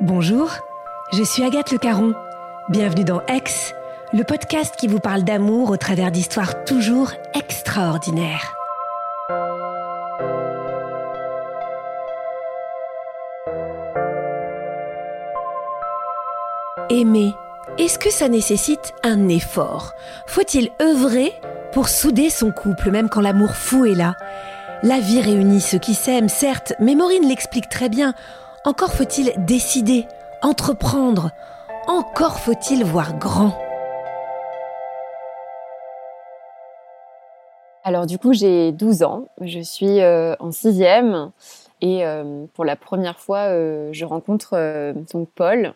Bonjour, je suis Agathe Le Caron. Bienvenue dans Ex, le podcast qui vous parle d'amour au travers d'histoires toujours extraordinaires. Aimer, est-ce que ça nécessite un effort? Faut-il œuvrer pour souder son couple, même quand l'amour fou est là La vie réunit ceux qui s'aiment, certes, mais Maureen l'explique très bien. Encore faut-il décider, entreprendre, encore faut-il voir grand. Alors du coup, j'ai 12 ans, je suis euh, en sixième et euh, pour la première fois, euh, je rencontre donc Paul.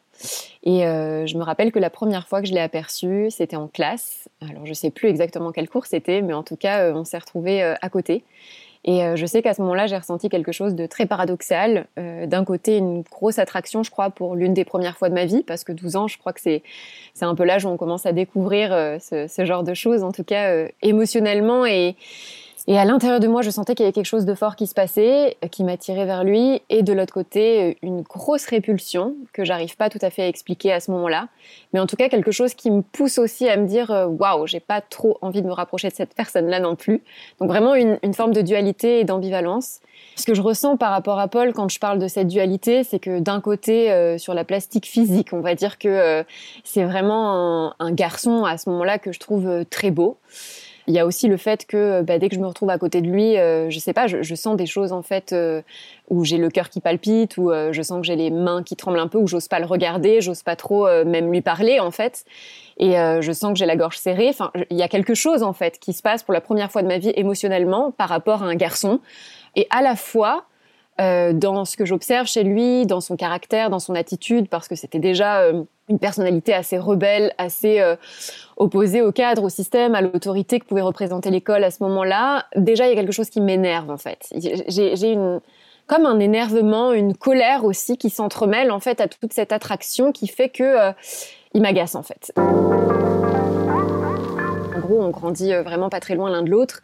Et je me rappelle que la première fois que je l'ai aperçu, c'était en classe. Alors je sais plus exactement quel cours c'était, mais en tout cas, on s'est retrouvés à côté. Et euh, je sais qu'à ce moment-là, j'ai ressenti quelque chose de très paradoxal. Euh, d'un côté, une grosse attraction, je crois, pour l'une des premières fois de ma vie, parce que 12 ans, je crois que c'est un peu l'âge où on commence à découvrir euh, ce, ce, genre de choses, en tout cas émotionnellement et et à l'intérieur de moi, je sentais qu'il y avait quelque chose de fort qui se passait, qui m'attirait vers lui, et de l'autre côté, une grosse répulsion que j'arrive pas tout à fait à expliquer à ce moment-là, mais en tout cas quelque chose qui me pousse aussi à me dire euh, waouh, j'ai pas trop envie de me rapprocher de cette personne-là non plus. Donc vraiment une, forme de dualité et d'ambivalence. Ce que je ressens par rapport à Paul quand je parle de cette dualité, c'est que d'un côté, euh, sur la plastique physique, on va dire que euh, c'est vraiment un, garçon à ce moment-là que je trouve très beau. Il y a aussi le fait que bah, dès que je me retrouve à côté de lui, euh, je sais pas, je, je, sens des choses en fait euh, où j'ai le cœur qui palpite, où euh, je sens que j'ai les mains qui tremblent un peu, où j'ose pas le regarder, j'ose pas trop euh, même lui parler en fait, et euh, je sens que j'ai la gorge serrée. Enfin, il y a quelque chose en fait qui se passe pour la première fois de ma vie émotionnellement par rapport à un garçon, et à la fois euh, dans ce que j'observe chez lui, dans son caractère, dans son attitude, parce que c'était déjà euh, une personnalité assez rebelle, assez euh, opposée au cadre, au système, à l'autorité que pouvait représenter l'école à ce moment-là. Déjà, il y a quelque chose qui m'énerve en fait. J'ai une comme un énervement, une colère aussi qui s'entremêle en fait à toute cette attraction qui fait que euh, il m'agace en fait. En gros, on grandit vraiment pas très loin l'un de l'autre.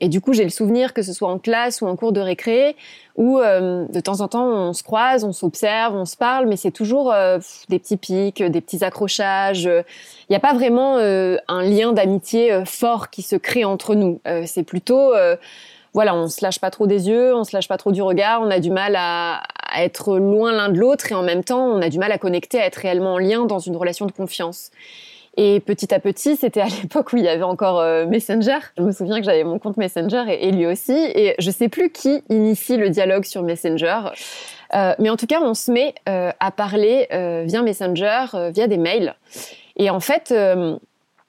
Et du coup, j'ai le souvenir que ce soit en classe ou en cours de récré, où euh, de temps en temps on se croise, on s'observe, on se parle, mais c'est toujours euh, des petits pics, des petits accrochages. Il n'y a pas vraiment euh, un lien d'amitié euh, fort qui se crée entre nous. Euh, c'est plutôt voilà, on se lâche pas trop des yeux, on se lâche pas trop du regard, on a du mal à, à être loin l'un de l'autre et en même temps on a du mal à connecter, à être réellement en lien dans une relation de confiance. Et petit à petit, c'était à l'époque où il y avait encore euh, Messenger. Je me souviens que j'avais mon compte Messenger et, lui aussi. Et je sais plus qui initie le dialogue sur Messenger. Euh, mais en tout cas, on se met euh, à parler via Messenger, via des mails. Et en fait,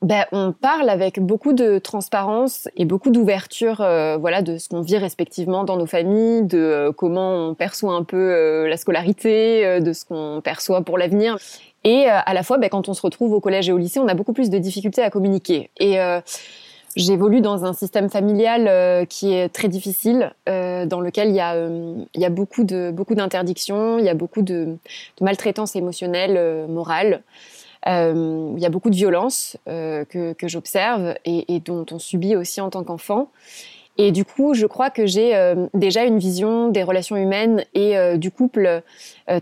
ben, on parle avec beaucoup de transparence et beaucoup d'ouverture, voilà, de ce qu'on vit respectivement dans nos familles, de comment on perçoit un peu la scolarité, de ce qu'on perçoit pour l'avenir. Et à la fois, ben, quand on se retrouve au collège et au lycée, on a beaucoup plus de difficultés à communiquer. Et J'évolue dans un système familial euh, qui est très difficile, euh, dans lequel il y a, euh, y a beaucoup de beaucoup d'interdictions, il y a beaucoup de, de maltraitance émotionnelle, morale. il y a beaucoup de violence que, que j'observe et, et, dont on subit aussi en tant qu'enfant. Et du coup, je crois que j'ai déjà une vision des relations humaines et du couple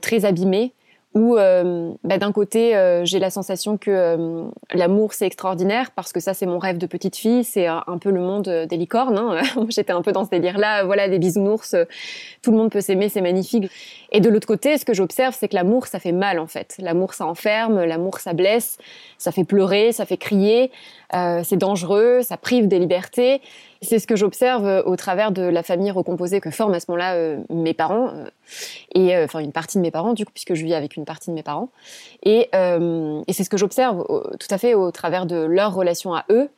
très abîmée où euh, bah, d'un côté euh, j'ai la sensation que euh, l'amour c'est extraordinaire parce que ça c'est mon rêve de petite fille, c'est un, peu le monde des licornes. Hein. J'étais un peu dans ce délire-là, voilà des bisounours, tout le monde peut s'aimer, c'est magnifique. Et de l'autre côté, ce que j'observe c'est que l'amour ça fait mal en fait. L'amour ça enferme, l'amour ça blesse, ça fait pleurer, ça fait crier, c'est dangereux, ça prive des libertés. C'est ce que j'observe euh, au travers de la famille recomposée que forment à ce moment-là euh, mes parents euh, et enfin une partie de mes parents du coup puisque je vis avec une partie de mes parents et, et c'est ce que j'observe tout à fait au travers de leur relation à eux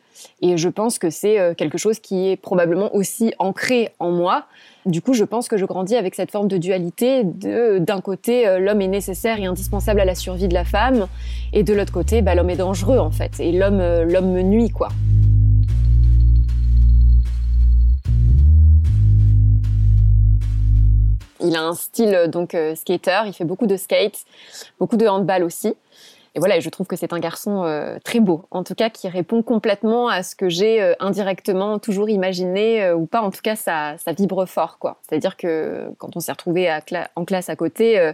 et je pense que c'est quelque chose qui est probablement aussi ancré en moi. Du coup, je pense que je grandis avec cette forme de dualité d'un côté l'homme est nécessaire et indispensable à la survie de la femme et de l'autre côté bah, l'homme est dangereux en fait et l'homme l'homme me nuit quoi. Il a un style euh, donc euh, skater, il fait beaucoup de skate, beaucoup de handball aussi. Et voilà, je trouve que c'est un garçon euh, très beau, en tout cas qui répond complètement à ce que j'ai indirectement toujours imaginé, ou pas, en tout cas ça, ça vibre fort, quoi. C'est-à-dire que quand on s'est retrouvé en classe à côté,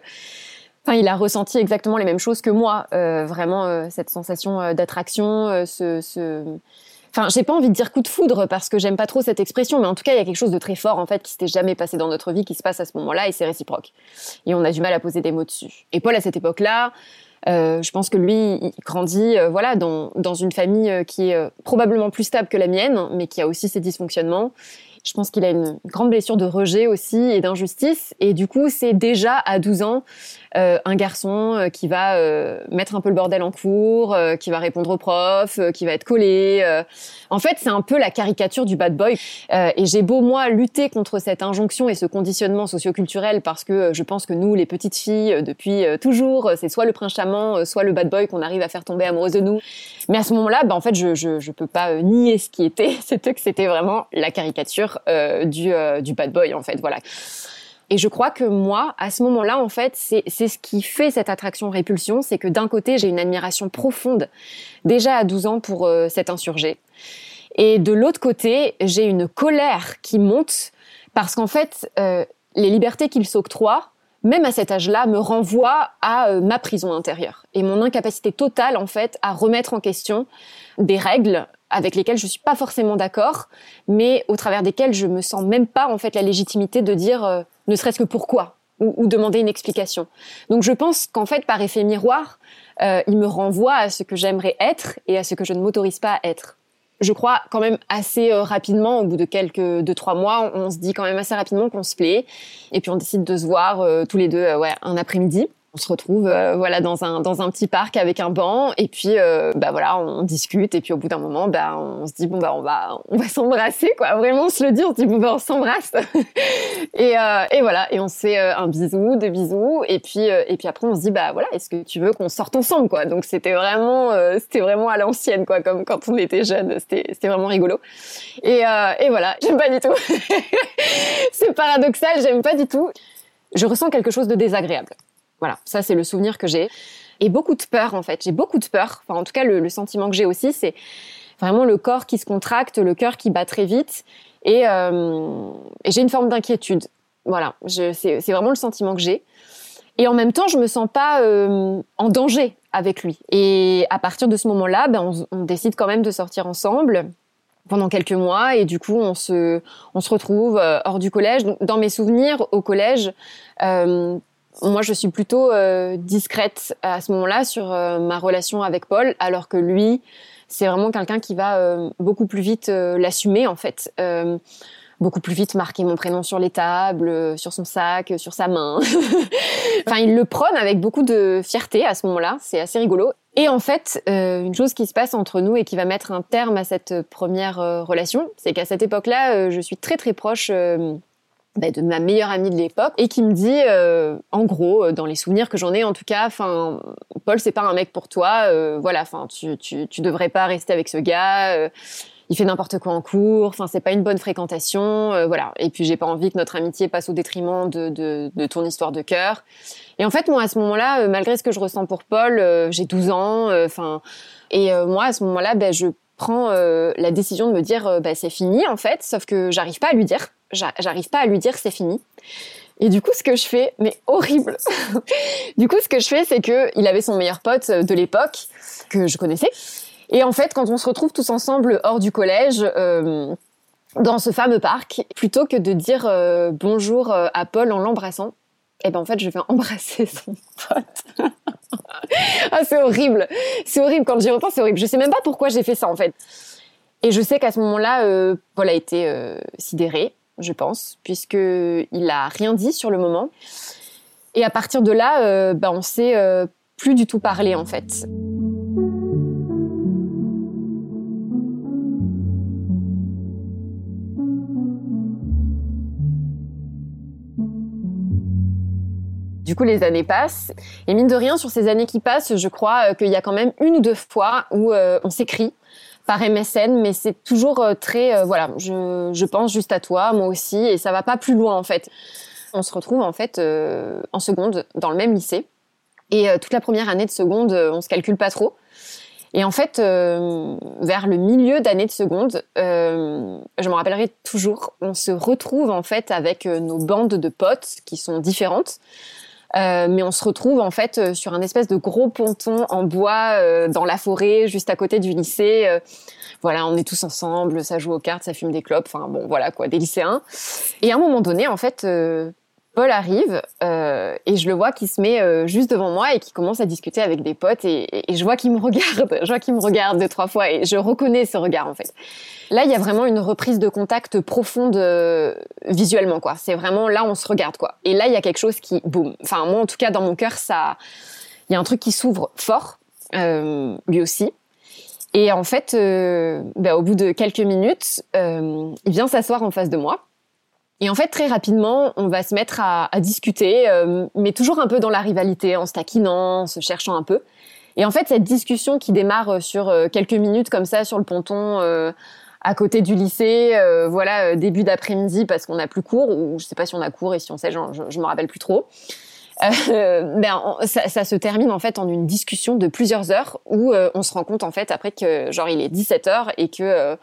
Enfin, il a ressenti exactement les mêmes choses que moi, vraiment cette sensation d'attraction, ce, ce, Enfin, j'ai pas envie de dire coup de foudre parce que j'aime pas trop cette expression, mais en tout cas, il y a quelque chose de très fort en fait qui s'était jamais passé dans notre vie, qui se passe à ce moment-là, et c'est réciproque. Et on a du mal à poser des mots dessus. Et Paul, à cette époque-là, euh, je pense que lui, il grandit, euh, voilà, dans, dans une famille euh, qui est probablement plus stable que la mienne, mais qui a aussi ses dysfonctionnements. Je pense qu'il a une grande blessure de rejet aussi et d'injustice. Et du coup, c'est déjà à 12 ans euh, un garçon euh, qui va euh, mettre un peu le bordel en cours, qui va répondre aux profs, qui va être collé. En fait, c'est un peu la caricature du bad boy. et j'ai beau moi lutter contre cette injonction et ce conditionnement socioculturel parce que je pense que nous, les petites filles, depuis toujours, c'est soit le prince charmant, soit le bad boy qu'on arrive à faire tomber amoureuse de nous. Mais à ce moment-là, bah, en fait, je, je, je peux pas nier ce qui était. C'était que c'était vraiment la caricature du, du bad boy, en fait. Voilà. Et je crois que moi, à ce moment-là, en fait, c'est ce qui fait cette attraction-répulsion, c'est que d'un côté, j'ai une admiration profonde, déjà à 12 ans, pour euh, cet insurgé. Et de l'autre côté, j'ai une colère qui monte, parce qu'en fait, euh, les libertés qu'il s'octroie, même à cet âge-là, me renvoient à euh, ma prison intérieure et mon incapacité totale, en fait, à remettre en question des règles avec lesquelles je suis pas forcément d'accord, mais au travers desquelles je me sens même pas en fait la légitimité de dire euh, ne serait-ce que pourquoi ou, demander une explication. Donc je pense qu'en fait par effet miroir, euh, il me renvoie à ce que j'aimerais être et à ce que je ne m'autorise pas à être. Je crois quand même assez euh, rapidement, au bout de quelques deux trois mois, on, se dit quand même assez rapidement qu'on se plaît, et puis on décide de se voir tous les deux, ouais, un après-midi on se retrouve euh, voilà dans un dans un petit parc avec un banc et puis euh, bah voilà on discute et puis au bout d'un moment bah on se dit bon bah on va on va s'embrasser quoi. Vraiment on se le dit on se dit bon bah on s'embrasse. Et euh, et voilà et on se fait un bisou deux bisous et puis et puis après on se dit bah voilà est-ce que tu veux qu'on sorte ensemble quoi? Donc c'était vraiment c'était vraiment à l'ancienne quoi comme quand on était jeune c'était c'était vraiment rigolo. Et et voilà j'aime pas du tout. C'est paradoxal j'aime pas du tout. Je ressens quelque chose de désagréable voilà, ça c'est le souvenir que j'ai. Et beaucoup de peur en fait. J'ai beaucoup de peur. Enfin, en tout cas, le, sentiment que j'ai aussi, c'est vraiment le corps qui se contracte, le cœur qui bat très vite. Et, euh, j'ai une forme d'inquiétude. Voilà, c'est vraiment le sentiment que j'ai. Et en même temps, je me sens pas euh, en danger avec lui. Et à partir de ce moment-là, ben, on, décide quand même de sortir ensemble pendant quelques mois et du coup on se retrouve euh, hors du collège. Dans mes souvenirs au collège, moi, je suis plutôt euh, discrète à ce moment-là sur euh, ma relation avec Paul, alors que lui, c'est vraiment quelqu'un qui va euh, beaucoup plus vite l'assumer en fait, beaucoup plus vite marquer mon prénom sur les tables, sur son sac, sur sa main. enfin, il le prône avec beaucoup de fierté à ce moment-là. C'est assez rigolo. Et en fait, une chose qui se passe entre nous et qui va mettre un terme à cette première relation, c'est qu'à cette époque-là, je suis très très proche bah, de ma meilleure amie de l'époque et qui me dit euh, en gros dans les souvenirs que j'en ai en tout cas enfin Paul c'est pas un mec pour toi voilà enfin tu, tu tu devrais pas rester avec ce gars il fait n'importe quoi en cours enfin c'est pas une bonne fréquentation voilà. Et puis j'ai pas envie que notre amitié passe au détriment de de, de ton histoire de cœur. Et en fait moi à ce moment-là malgré ce que je ressens pour Paul j'ai 12 ans enfin et moi à ce moment-là ben je prends la décision de me dire bah, c'est fini en fait sauf que j'arrive pas à lui dire j'arrive pas à lui dire c'est fini. Et du coup, ce que je fais, mais horrible. du coup, ce que je fais, c'est que il avait son meilleur pote de l'époque que je connaissais. Et en fait, quand on se retrouve tous ensemble hors du collège, euh, dans ce fameux parc, plutôt que de dire euh, bonjour euh, à Paul en l'embrassant, eh ben en fait, je vais embrasser son pote. ah, c'est horrible. C'est horrible quand j'y repense, c'est horrible. Je sais même pas pourquoi j'ai fait ça en fait. Et je sais qu'à ce moment-là, Paul a été sidéré je pense, puisqu'il a rien dit sur le moment. Et à partir de là, euh, bah, on s'est euh, plus du tout parlé en fait. Du coup, les années passent. Et mine de rien, sur ces années qui passent, je crois euh, qu'il y a quand même une ou deux fois où on s'écrit par MSN, mais c'est toujours euh, très, euh, voilà, je, pense juste à toi, moi aussi, et ça va pas plus loin en fait. On se retrouve en fait euh, en seconde dans le même lycée, et toute la première année de seconde, on se calcule pas trop. Et en fait, vers le milieu d'année de seconde, je me rappellerai toujours, on se retrouve en fait avec nos bandes de potes qui sont différentes. Euh, mais on se retrouve en fait euh, sur un espèce de gros ponton en bois euh, dans la forêt, juste à côté du lycée. voilà, on est tous ensemble, ça joue aux cartes, ça fume des clopes, enfin bon, voilà quoi, des lycéens. Et à un moment donné, en fait, Paul arrive euh, et je le vois qui se met euh, juste devant moi et qui commence à discuter avec des potes et, et je vois qu'il me regarde, je vois qu'il me regarde deux trois fois et je reconnais ce regard en fait. Là, il y a vraiment une reprise de contact profonde euh, visuellement quoi. C'est vraiment là on se regarde quoi. Et là, il y a quelque chose qui boum. Enfin moi en tout cas dans mon cœur ça, il y a un truc qui s'ouvre fort, euh, lui aussi. Et en fait, bah, au bout de quelques minutes, il vient s'asseoir en face de moi. Et en fait, très rapidement, on va se mettre à, à discuter, euh, mais toujours un peu dans la rivalité, en se taquinant, en se cherchant un peu. Et en fait, cette discussion qui démarre euh, sur euh, quelques minutes comme ça sur le ponton à côté du lycée, voilà, début d'après-midi parce qu'on n'a plus cours, ou je sais pas si on a cours et si on sait, je, je, me rappelle plus trop. ben, ça, ça, se termine en fait en une discussion de plusieurs heures où on se rend compte en fait après que genre il est 17 heures et que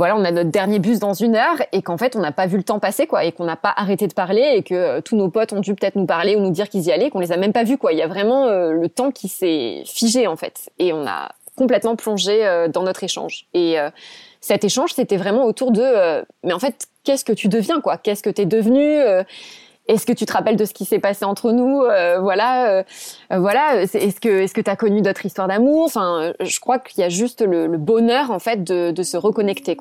voilà, on a notre dernier bus dans une heure et qu'en fait, on n'a pas vu le temps passer, quoi, et qu'on n'a pas arrêté de parler et que euh, tous nos potes ont dû peut-être nous parler ou nous dire qu'ils y allaient, qu'on les a même pas vus, quoi. Il y a vraiment euh, le temps qui s'est figé, en fait. Et on a complètement plongé euh, dans notre échange. Et cet échange, c'était vraiment autour de, mais en fait, qu'est-ce que tu deviens, quoi? Qu'est-ce que tu es devenu? Est-ce que tu te rappelles de ce qui s'est passé entre nous euh, Voilà, euh, voilà. Est-ce que est-ce que tu as connu d'autres histoires d'amour? Enfin, je crois qu'il y a juste le, bonheur en fait de, se reconnecter.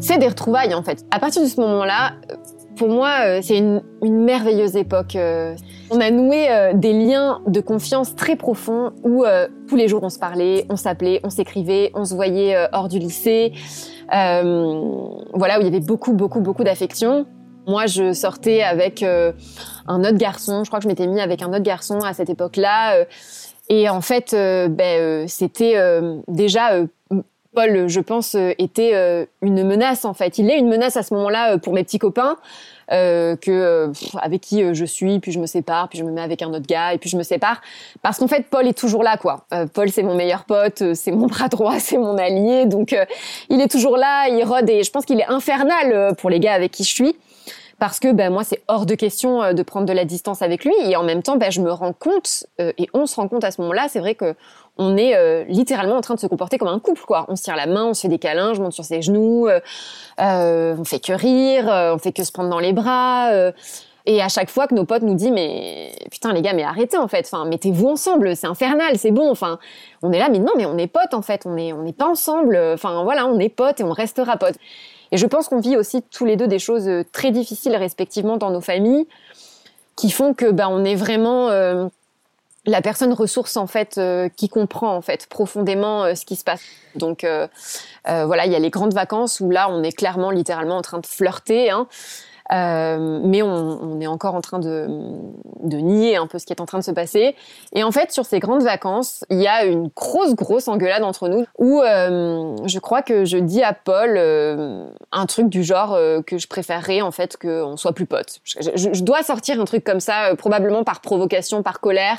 C'est des retrouvailles en fait. À partir de ce moment-là, pour moi, euh, c'est une, merveilleuse époque. Euh. On a noué euh, des liens de confiance très profonds où tous les jours on se parlait, on s'appelait, on s'écrivait, on se voyait hors du lycée. voilà, où il y avait beaucoup, beaucoup, beaucoup d'affection. Moi, je sortais avec un autre garçon. Je crois que je m'étais mis avec un autre garçon à cette époque-là. et en fait, ben, c'était déjà Paul, je pense, était une menace en fait. Il est une menace à ce moment-là pour mes petits copains, que avec qui je suis, puis je me sépare, puis je me mets avec un autre gars, et puis je me sépare, parce qu'en fait Paul est toujours là, quoi. Paul c'est mon meilleur pote, c'est mon bras droit, c'est mon allié, donc il est toujours là, il rôde, et je pense qu'il est infernal pour les gars avec qui je suis parce que ben moi c'est hors de question euh, de prendre de la distance avec lui. Et en même temps ben je me rends compte euh, et on se rend compte à ce moment-là c'est vrai que on est euh, littéralement en train de se comporter comme un couple quoi. On se tire la main on se fait des câlins je monte sur ses genoux on fait que rire on fait que se prendre dans les bras et à chaque fois que nos potes nous disent mais putain les gars mais arrêtez en fait. Enfin mettez-vous ensemble c'est infernal c'est bon. Enfin on est là mais non mais on est potes en fait. On est on n'est pas ensemble. Enfin voilà on est potes et on restera potes et je pense qu'on vit aussi tous les deux des choses euh, très difficiles respectivement dans nos familles, qui font que bah, on est vraiment euh, la personne ressource en fait euh, qui comprend en fait profondément ce qui se passe. Donc voilà, il y a les grandes vacances où là on est clairement littéralement en train de flirter. Hein. Euh, mais on, on, est encore en train de, de, nier un peu ce qui est en train de se passer. Et en fait, sur ces grandes vacances, il y a une grosse, grosse engueulade entre nous où euh, je crois que je dis à Paul euh, un truc du genre euh, que je préférerais en fait qu'on soit plus potes. Je, je, je, dois sortir un truc comme ça, euh, probablement par provocation, par colère.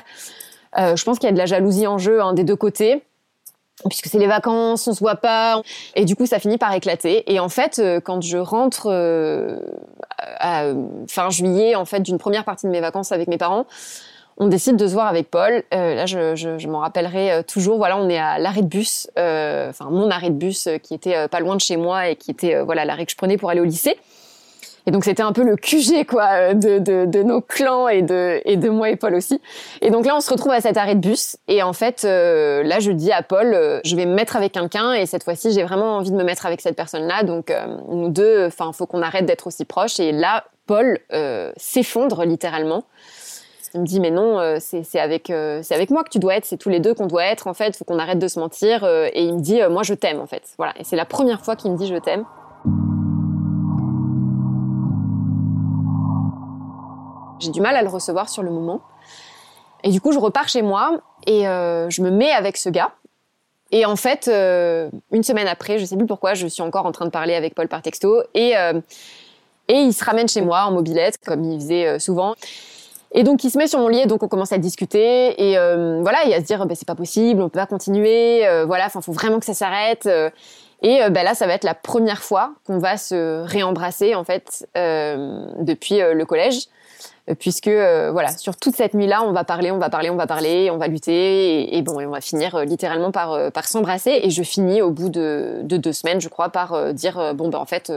je pense qu'il y a de la jalousie en jeu hein, des deux côtés puisque c'est les vacances, on se voit pas, et du coup ça finit par éclater. Et en fait, euh, quand je rentre euh, fin juillet, en fait, d'une première partie de mes vacances avec mes parents, on décide de se voir avec Paul. Euh, là, je, je, je m'en rappellerai toujours. Voilà, on est à l'arrêt de bus, enfin mon arrêt de bus qui était pas loin de chez moi et qui était voilà l'arrêt que je prenais pour aller au lycée. Et donc c'était un peu le QG quoi euh, de, de, nos clans et de, et de moi et Paul aussi. Et donc là on se retrouve à cet arrêt de bus. Et en fait euh, là je dis à Paul euh, je vais me mettre avec quelqu'un. Et cette fois-ci j'ai vraiment envie de me mettre avec cette personne-là. Donc euh, nous deux enfin faut qu'on arrête d'être aussi proches. Et là Paul s'effondre littéralement. Il me dit mais non c'est avec c'est avec moi que tu dois être. C'est tous les deux qu'on doit être en fait. Faut qu'on arrête de se mentir. Et il me dit moi je t'aime en fait. Voilà. Et c'est la première fois qu'il me dit je t'aime. J'ai du mal à le recevoir sur le moment. Et du coup, je repars chez moi et euh, je me mets avec ce gars. Et en fait, euh, une semaine après, je sais plus pourquoi, je suis encore en train de parler avec Paul par texto et euh, et il se ramène chez moi en mobilette comme il faisait souvent. Et donc il se met sur mon lit et donc on commence à discuter et voilà, et à se dire bah, c'est pas possible, on peut pas continuer, voilà, enfin faut vraiment que ça s'arrête. et bah, là, ça va être la première fois qu'on va se réembrasser en fait depuis le collège puisque euh, voilà sur toute cette nuit-là, on va parler, on va parler, on va parler, on va lutter et, bon, et on va finir euh, littéralement par euh, par s'embrasser. Et je finis au bout de, de deux semaines, je crois, par dire bon ben en fait,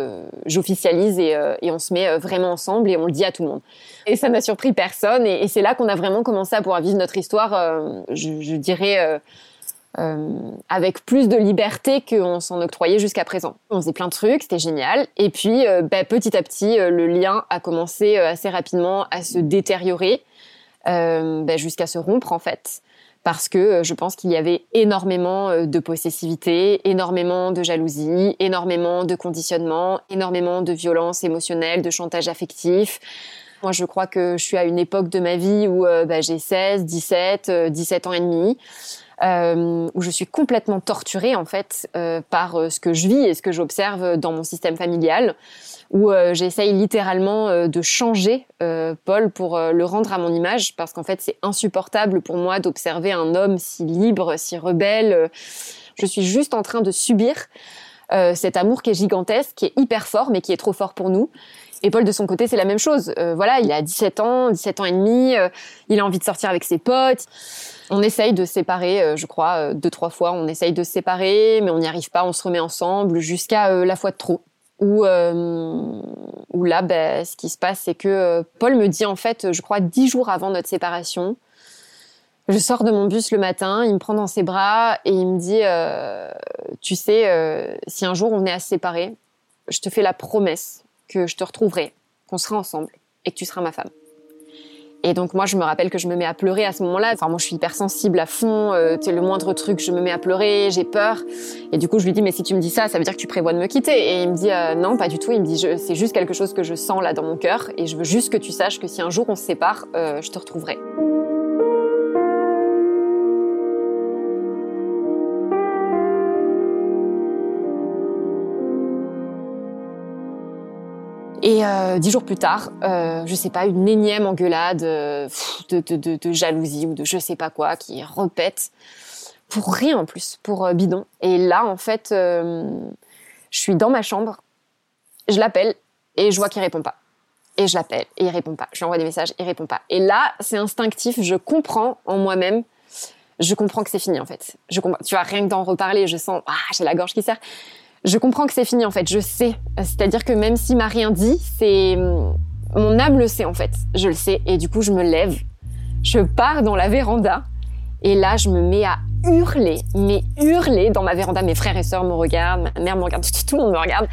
j'officialise et, et on se met vraiment ensemble et on le dit à tout le monde. Et ça n'a surpris personne. Et, et c'est là qu'on a vraiment commencé à pouvoir vivre notre histoire. je, je dirais euh, avec plus de liberté qu'on s'en octroyait jusqu'à présent. On faisait plein de trucs, c'était génial. Et puis, euh, bah, petit à petit, euh, le lien a commencé euh, assez rapidement à se détériorer, bah, jusqu'à se rompre en fait. Parce que je pense qu'il y avait énormément de possessivité, énormément de jalousie, énormément de conditionnement, énormément de violence émotionnelle, de chantage affectif. Moi, je crois que je suis à une époque de ma vie où bah, j'ai 16, 17, 17 ans et demi euh, où je suis complètement torturée en fait euh, par euh, ce que je vis et ce que j'observe dans mon système familial, où euh, j'essaye littéralement euh, de changer Paul pour le rendre à mon image, parce qu'en fait c'est insupportable pour moi d'observer un homme si libre, si rebelle. Je suis juste en train de subir cet amour qui est gigantesque, qui est hyper fort, mais qui est trop fort pour nous. Et Paul, de son côté, c'est la même chose. Euh, voilà, il a 17 ans, 17 ans et demi, euh, il a envie de sortir avec ses potes. On essaye de séparer, euh, je crois, deux, trois fois, on essaye de se séparer, mais on n'y arrive pas, on se remet ensemble jusqu'à la fois de trop. Où, où là, ben, ce qui se passe, c'est que Paul me dit, en fait, je crois, dix jours avant notre séparation, je sors de mon bus le matin, il me prend dans ses bras et il me dit, tu sais, si un jour on est à se séparer, je te fais la promesse que je te retrouverai, qu'on sera ensemble et que tu seras ma femme. Et donc moi, je me rappelle que je me mets à pleurer à ce moment-là. Enfin, moi, je suis hypersensible à fond. Euh, le moindre truc, je me mets à pleurer, j'ai peur. Et du coup, je lui dis, mais si tu me dis ça, ça veut dire que tu prévois de me quitter. Et il me dit, euh, non, pas du tout. Il me dit, c'est juste quelque chose que je sens là dans mon cœur. Et je veux juste que tu saches que si un jour on se sépare, euh, je te retrouverai. Et euh, dix jours plus tard, euh, je sais pas, une énième engueulade euh, de, jalousie ou de je sais pas quoi qui repète pour rien en plus, pour euh, bidon. Et là, en fait, je suis dans ma chambre, je l'appelle et je vois qu'il répond pas. Et je l'appelle et il répond pas. Je lui envoie des messages, il répond pas. Et là, c'est instinctif, je comprends en moi-même je comprends que c'est fini en fait. Tu vois, rien que d'en reparler, je sens, ah, j'ai la gorge qui serre je comprends que c'est fini en fait, je sais. C'est-à-dire que même s'il m'a rien dit, c'est mon âme le sait en fait, je le sais et du coup je me lève, je pars dans la véranda et là je me mets à hurlé, mais hurlé dans ma véranda. Mes frères et sœurs me regardent, ma mère me regarde, tout le monde me regarde.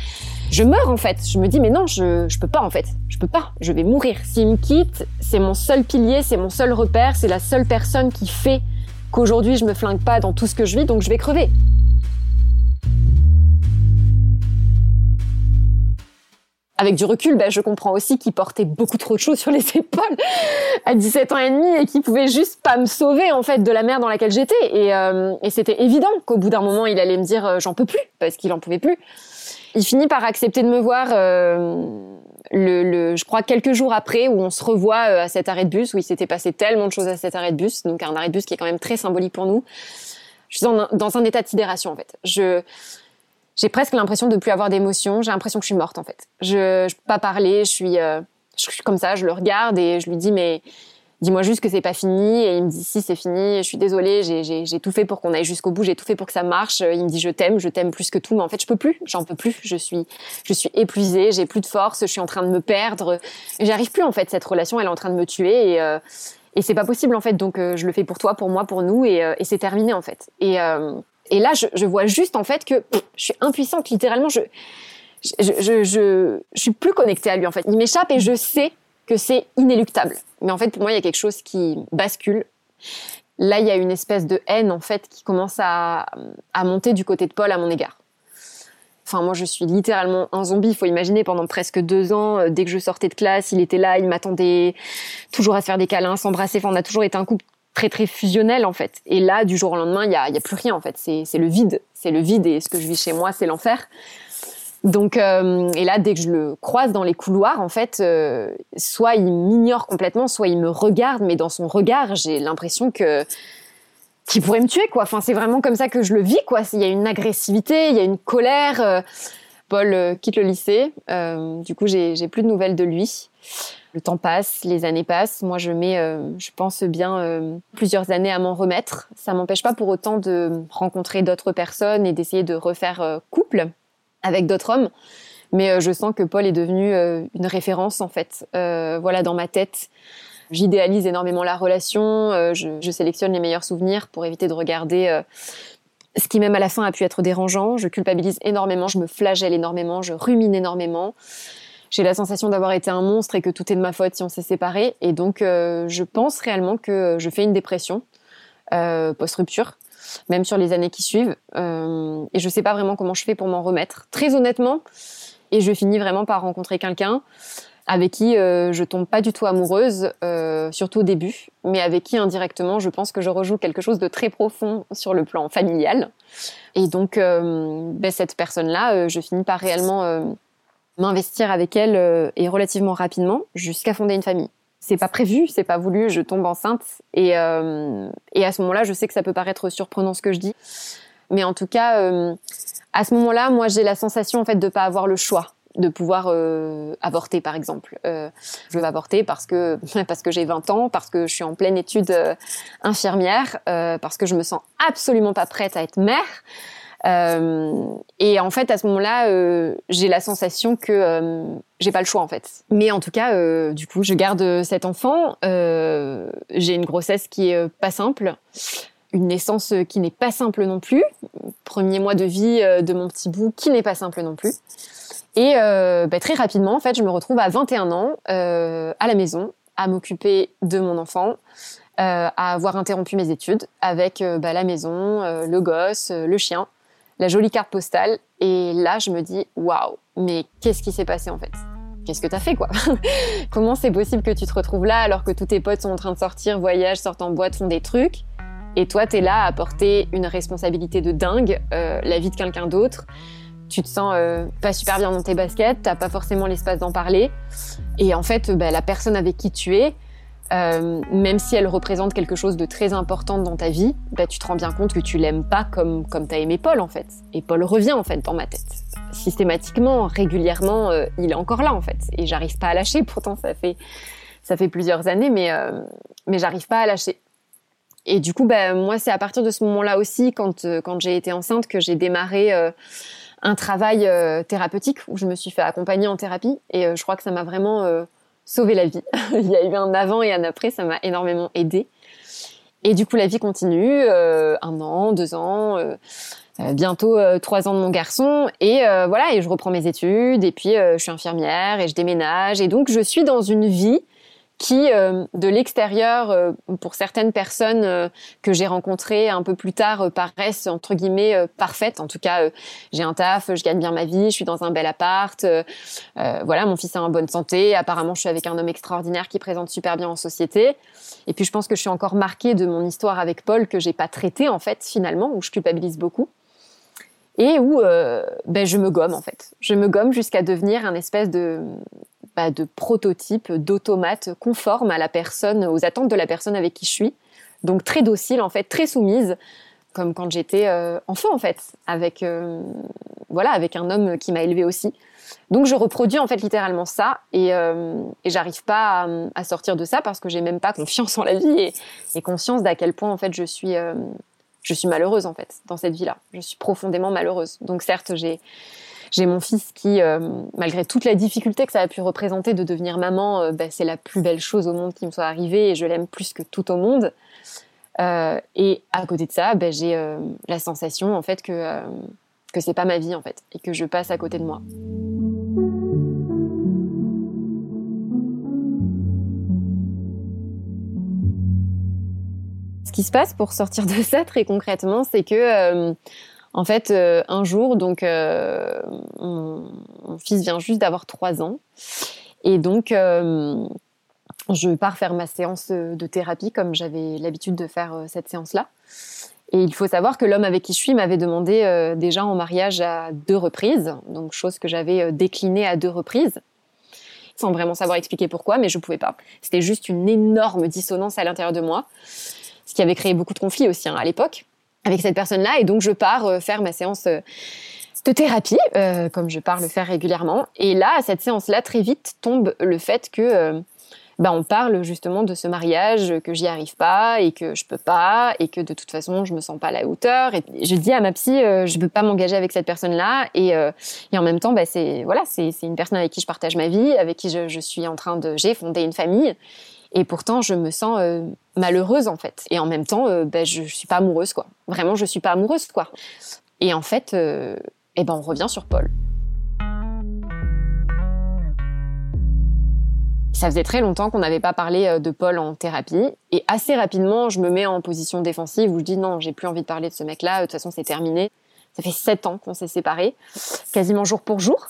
Je meurs en fait. Je me dis mais non, je je peux pas en fait. Je peux pas. Je vais mourir. S'il me quitte, c'est mon seul pilier, c'est mon seul repère, c'est la seule personne qui fait qu'aujourd'hui je me flingue pas dans tout ce que je vis, donc je vais crever. Avec du recul, bah, je comprends aussi qu'il portait beaucoup trop de choses sur les épaules à 17 ans et demi et qu'il pouvait juste pas me sauver en fait de la mer dans laquelle j'étais. Et, euh, et c'était évident qu'au bout d'un moment, il allait me dire euh, j'en peux plus parce qu'il en pouvait plus. Il finit par accepter de me voir. Euh, le, le, je crois quelques jours après où on se revoit à cet arrêt de bus où il s'était passé tellement de choses à cet arrêt de bus, donc un arrêt de bus qui est quand même très symbolique pour nous. Je suis dans, dans un état de sidération en fait. Je j'ai presque l'impression de ne plus avoir d'émotion. J'ai l'impression que je suis morte en fait. Je, je peux pas parler. Je suis, euh, je suis comme ça. Je le regarde et je lui dis mais dis-moi juste que c'est pas fini. Et il me dit si c'est fini. Je suis désolée. J'ai tout fait pour qu'on aille jusqu'au bout. J'ai tout fait pour que ça marche. Il me dit je t'aime, je t'aime plus que tout. Mais en fait je peux plus. J'en peux plus. Je suis, je suis épuisée. J'ai plus de force. Je suis en train de me perdre. J'arrive plus en fait. Cette relation elle est en train de me tuer et euh, et c'est pas possible en fait. Donc euh, je le fais pour toi, pour moi, pour nous et, euh, et c'est terminé en fait. Et et là, je, vois juste en fait que je suis impuissante, littéralement. Je, je, je, je, je suis plus connectée à lui en fait. Il m'échappe et je sais que c'est inéluctable. Mais en fait, pour moi, il y a quelque chose qui bascule. Là, il y a une espèce de haine en fait qui commence à, à monter du côté de Paul à mon égard. Enfin, moi, je suis littéralement un zombie. Il faut imaginer, pendant presque deux ans, euh, dès que je sortais de classe, il était là, il m'attendait toujours à se faire des câlins, s'embrasser. Enfin, on a toujours été un couple très très fusionnel en fait. Et là, du jour au lendemain, il y a, y a plus rien en fait. C'est, le vide, c'est le vide et ce que je vis chez moi, c'est l'enfer. Donc euh, et là, dès que je le croise dans les couloirs, en fait, euh, soit il m'ignore complètement, soit il me regarde, mais dans son regard, j'ai l'impression que qu'il pourrait me tuer quoi. Enfin, c'est vraiment comme ça que je le vis quoi. Il y a une agressivité, il y a une colère. Euh, Paul quitte le lycée. du coup, j'ai plus de nouvelles de lui. Le temps passe, les années passent. Moi, je mets, euh, je pense bien, euh, plusieurs années à m'en remettre. Ça m'empêche pas pour autant de rencontrer d'autres personnes et d'essayer de refaire euh, couple avec d'autres hommes. Mais je sens que Paul est devenu une référence en fait. voilà, dans ma tête, j'idéalise énormément la relation. Je, je, sélectionne les meilleurs souvenirs pour éviter de regarder ce qui même à la fin a pu être dérangeant. Je culpabilise énormément, je me flagelle énormément, je rumine énormément j'ai la sensation d'avoir été un monstre et que tout est de ma faute si on s'est séparés. Et donc, euh, je pense réellement que je fais une dépression euh, post-rupture, même sur les années qui suivent. Euh, et je sais pas vraiment comment je fais pour m'en remettre. Très honnêtement, et je finis vraiment par rencontrer quelqu'un avec qui je tombe pas du tout amoureuse, surtout au début, mais avec qui indirectement je pense que je rejoue quelque chose de très profond sur le plan familial. Et donc ben, cette personne-là, je finis par réellement m'investir avec elle euh, et relativement rapidement jusqu'à fonder une famille. C'est pas prévu, c'est pas voulu, je tombe enceinte et, euh, et à ce moment-là, je sais que ça peut paraître surprenant ce que je dis, mais en tout cas, euh, à ce moment-là, moi j'ai la sensation en fait de pas avoir le choix de pouvoir euh, avorter par exemple. Euh, je veux avorter parce que parce que j'ai 20 ans, parce que je suis en pleine étude infirmière, parce que je me sens absolument pas prête à être mère. Euh, et en fait, à ce moment-là, euh, j'ai la sensation que euh, j'ai pas le choix en fait. Mais en tout cas, du coup, je garde cet enfant. j'ai une grossesse qui est pas simple, une naissance qui n'est pas simple non plus, premier mois de vie de mon petit bout qui n'est pas simple non plus. Et bah, très rapidement, en fait, je me retrouve à 21 ans à la maison à m'occuper de mon enfant. à avoir interrompu mes études avec bah, la maison, le gosse, le chien la jolie carte postale. Et là, je me dis, waouh, mais qu'est-ce qui s'est passé en fait? Qu'est-ce que t'as fait quoi? Comment c'est possible que tu te retrouves là alors que tous tes potes sont en train de sortir, voyagent, sortent en boîte, font des trucs? Et toi, t'es là à porter une responsabilité de dingue, euh, la vie de quelqu'un d'autre. Tu te sens euh, pas super bien dans tes baskets, t'as pas forcément l'espace d'en parler. Et en fait, bah, la personne avec qui tu es, euh, même si elle représente quelque chose de très important dans ta vie, bah, tu te rends bien compte que tu l'aimes pas comme comme t'as aimé Paul en fait. Et Paul revient en fait dans ma tête systématiquement, régulièrement, euh, il est encore là en fait. Et j'arrive pas à lâcher. Pourtant ça fait ça fait plusieurs années, mais euh, mais j'arrive pas à lâcher. Et du coup, bah, moi c'est à partir de ce moment-là aussi, quand quand j'ai été enceinte, que j'ai démarré un travail thérapeutique où je me suis fait accompagner en thérapie. Et je crois que ça m'a vraiment sauver la vie. Il y a eu un avant et un après, ça m'a énormément aidé. Et du coup, la vie continue, un an, deux ans, bientôt trois ans de mon garçon, et voilà, et je reprends mes études, et puis je suis infirmière, et je déménage, et donc je suis dans une vie qui, euh, de l'extérieur, euh, pour certaines personnes euh, que j'ai rencontrées un peu plus tard, paraissent entre guillemets parfaites. En tout cas, j'ai un taf, je gagne bien ma vie, je suis dans un bel appart. voilà, mon fils est en bonne santé. Apparemment, je suis avec un homme extraordinaire qui présente super bien en société. Et puis, je pense que je suis encore marquée de mon histoire avec Paul que j'ai pas traité en fait finalement, où je culpabilise beaucoup et où ben, je me gomme en fait. Je me gomme jusqu'à devenir un espèce de de prototype, d'automate conforme à la personne, aux attentes de la personne avec qui je suis. Donc très docile en fait, très soumise, comme quand j'étais euh, enfant en fait, avec euh, voilà, avec un homme qui m'a élevée aussi. Donc je reproduis en fait littéralement ça et, euh, j'arrive pas à, sortir de ça parce que j'ai même pas confiance en la vie et conscience d'à quel point en fait je suis je suis malheureuse en fait dans cette vie-là. Je suis profondément malheureuse. Donc certes j'ai j'ai mon fils qui, euh, malgré toute la difficulté que ça a pu représenter de devenir maman, euh, bah, c'est la plus belle chose au monde qui me soit arrivée et je l'aime plus que tout au monde. Euh, et à côté de ça, bah, j'ai la sensation en fait que que c'est pas ma vie en fait et que je passe à côté de moi. Ce qui se passe pour sortir de ça très concrètement, c'est que en fait, euh, un jour, donc, euh, mon, fils vient juste d'avoir trois ans. Et donc, euh, je pars faire ma séance de thérapie comme j'avais l'habitude de faire cette séance-là. Et il faut savoir que l'homme avec qui je suis m'avait demandé déjà en mariage à deux reprises, donc chose que j'avais déclinée à deux reprises, sans vraiment savoir expliquer pourquoi, mais je pouvais pas. C'était juste une énorme dissonance à l'intérieur de moi, ce qui avait créé beaucoup de conflits aussi hein, à l'époque avec cette personne-là. Et donc, je pars euh, faire ma séance euh, de thérapie, euh, comme je pars le faire régulièrement. Et là, à cette séance-là, très vite tombe le fait que bah, on parle justement de ce mariage, que j'y arrive pas et que je peux pas et que de toute façon je me sens pas à la hauteur. Et je dis à ma psy, je peux pas m'engager avec cette personne-là et, et en même temps, bah, c'est voilà, c'est une personne avec qui je partage ma vie, avec qui je, je suis en train de, j'ai fondé une famille et pourtant, je me sens euh, malheureuse en fait. Et en même temps, euh, ben, je, suis pas amoureuse quoi. Vraiment, je suis pas amoureuse quoi. Et en fait, euh, eh ben, on revient sur Paul. Ça faisait très longtemps qu'on n'avait pas parlé de Paul en thérapie. Et assez rapidement, je me mets en position défensive où je dis non, j'ai plus envie de parler de ce mec-là. De toute façon, c'est terminé. Ça fait sept ans qu'on s'est séparés, quasiment jour pour jour.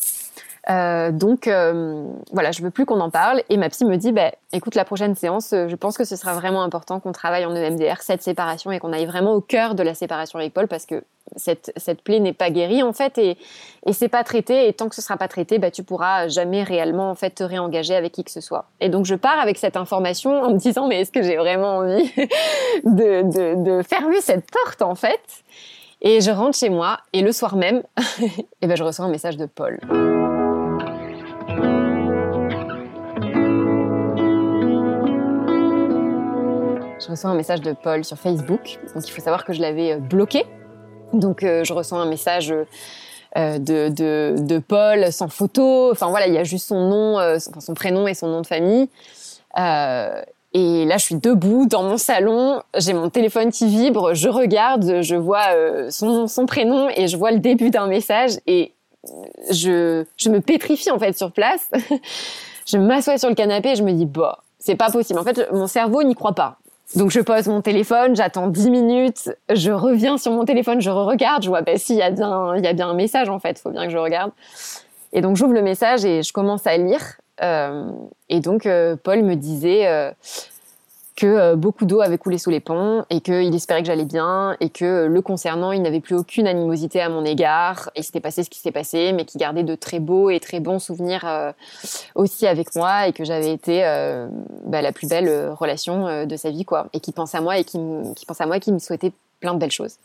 Euh, donc euh, voilà, je veux plus qu'on en parle. Et ma psy me dit, bah, écoute, la prochaine séance, euh, je pense que ce sera vraiment important qu'on travaille en EMDR cette séparation et qu'on aille vraiment au cœur de la séparation avec Paul parce que cette, cette plaie n'est pas guérie en fait et, et c'est pas traité. Et tant que ce sera pas traité, bah, tu pourras jamais réellement en fait te réengager avec qui que ce soit. Et donc je pars avec cette information en me disant, mais est-ce que j'ai vraiment envie de, de, de fermer cette porte en fait? Et je rentre chez moi et le soir même, et ben je reçois un message de Paul. Je reçois un message de Paul sur Facebook. Donc il faut savoir que je l'avais euh, bloqué. Donc euh, je reçois un message euh, de, Paul sans photo. Enfin voilà, il y a juste son nom, son prénom et son nom de famille. et là, je suis debout dans mon salon, j'ai mon téléphone qui vibre, je regarde, je vois son, prénom et je vois le début d'un message et je, je me pétrifie en fait sur place. je m'assois sur le canapé et je me dis, bah, c'est pas possible. En fait, mon cerveau n'y croit pas. Donc je pose mon téléphone, j'attends 10 minutes, je reviens sur mon téléphone, je re-regarde, je vois bah si il y a bien y a bien un message en fait, faut bien que je regarde. Et donc j'ouvre le message et je commence à lire. Euh, et donc euh, Paul me disait euh, que euh, beaucoup d'eau avait coulé sous les ponts et qu'il espérait que j'allais bien et que le concernant, il n'avait plus aucune animosité à mon égard. Il s'était passé ce qui s'est passé, mais qu'il gardait de très beaux et très bons souvenirs euh, aussi avec moi et que j'avais été euh, bah, la plus belle relation de sa vie, quoi. Et qu'il pense à moi et qui, qui pense à moi et qui me souhaitait plein de belles choses.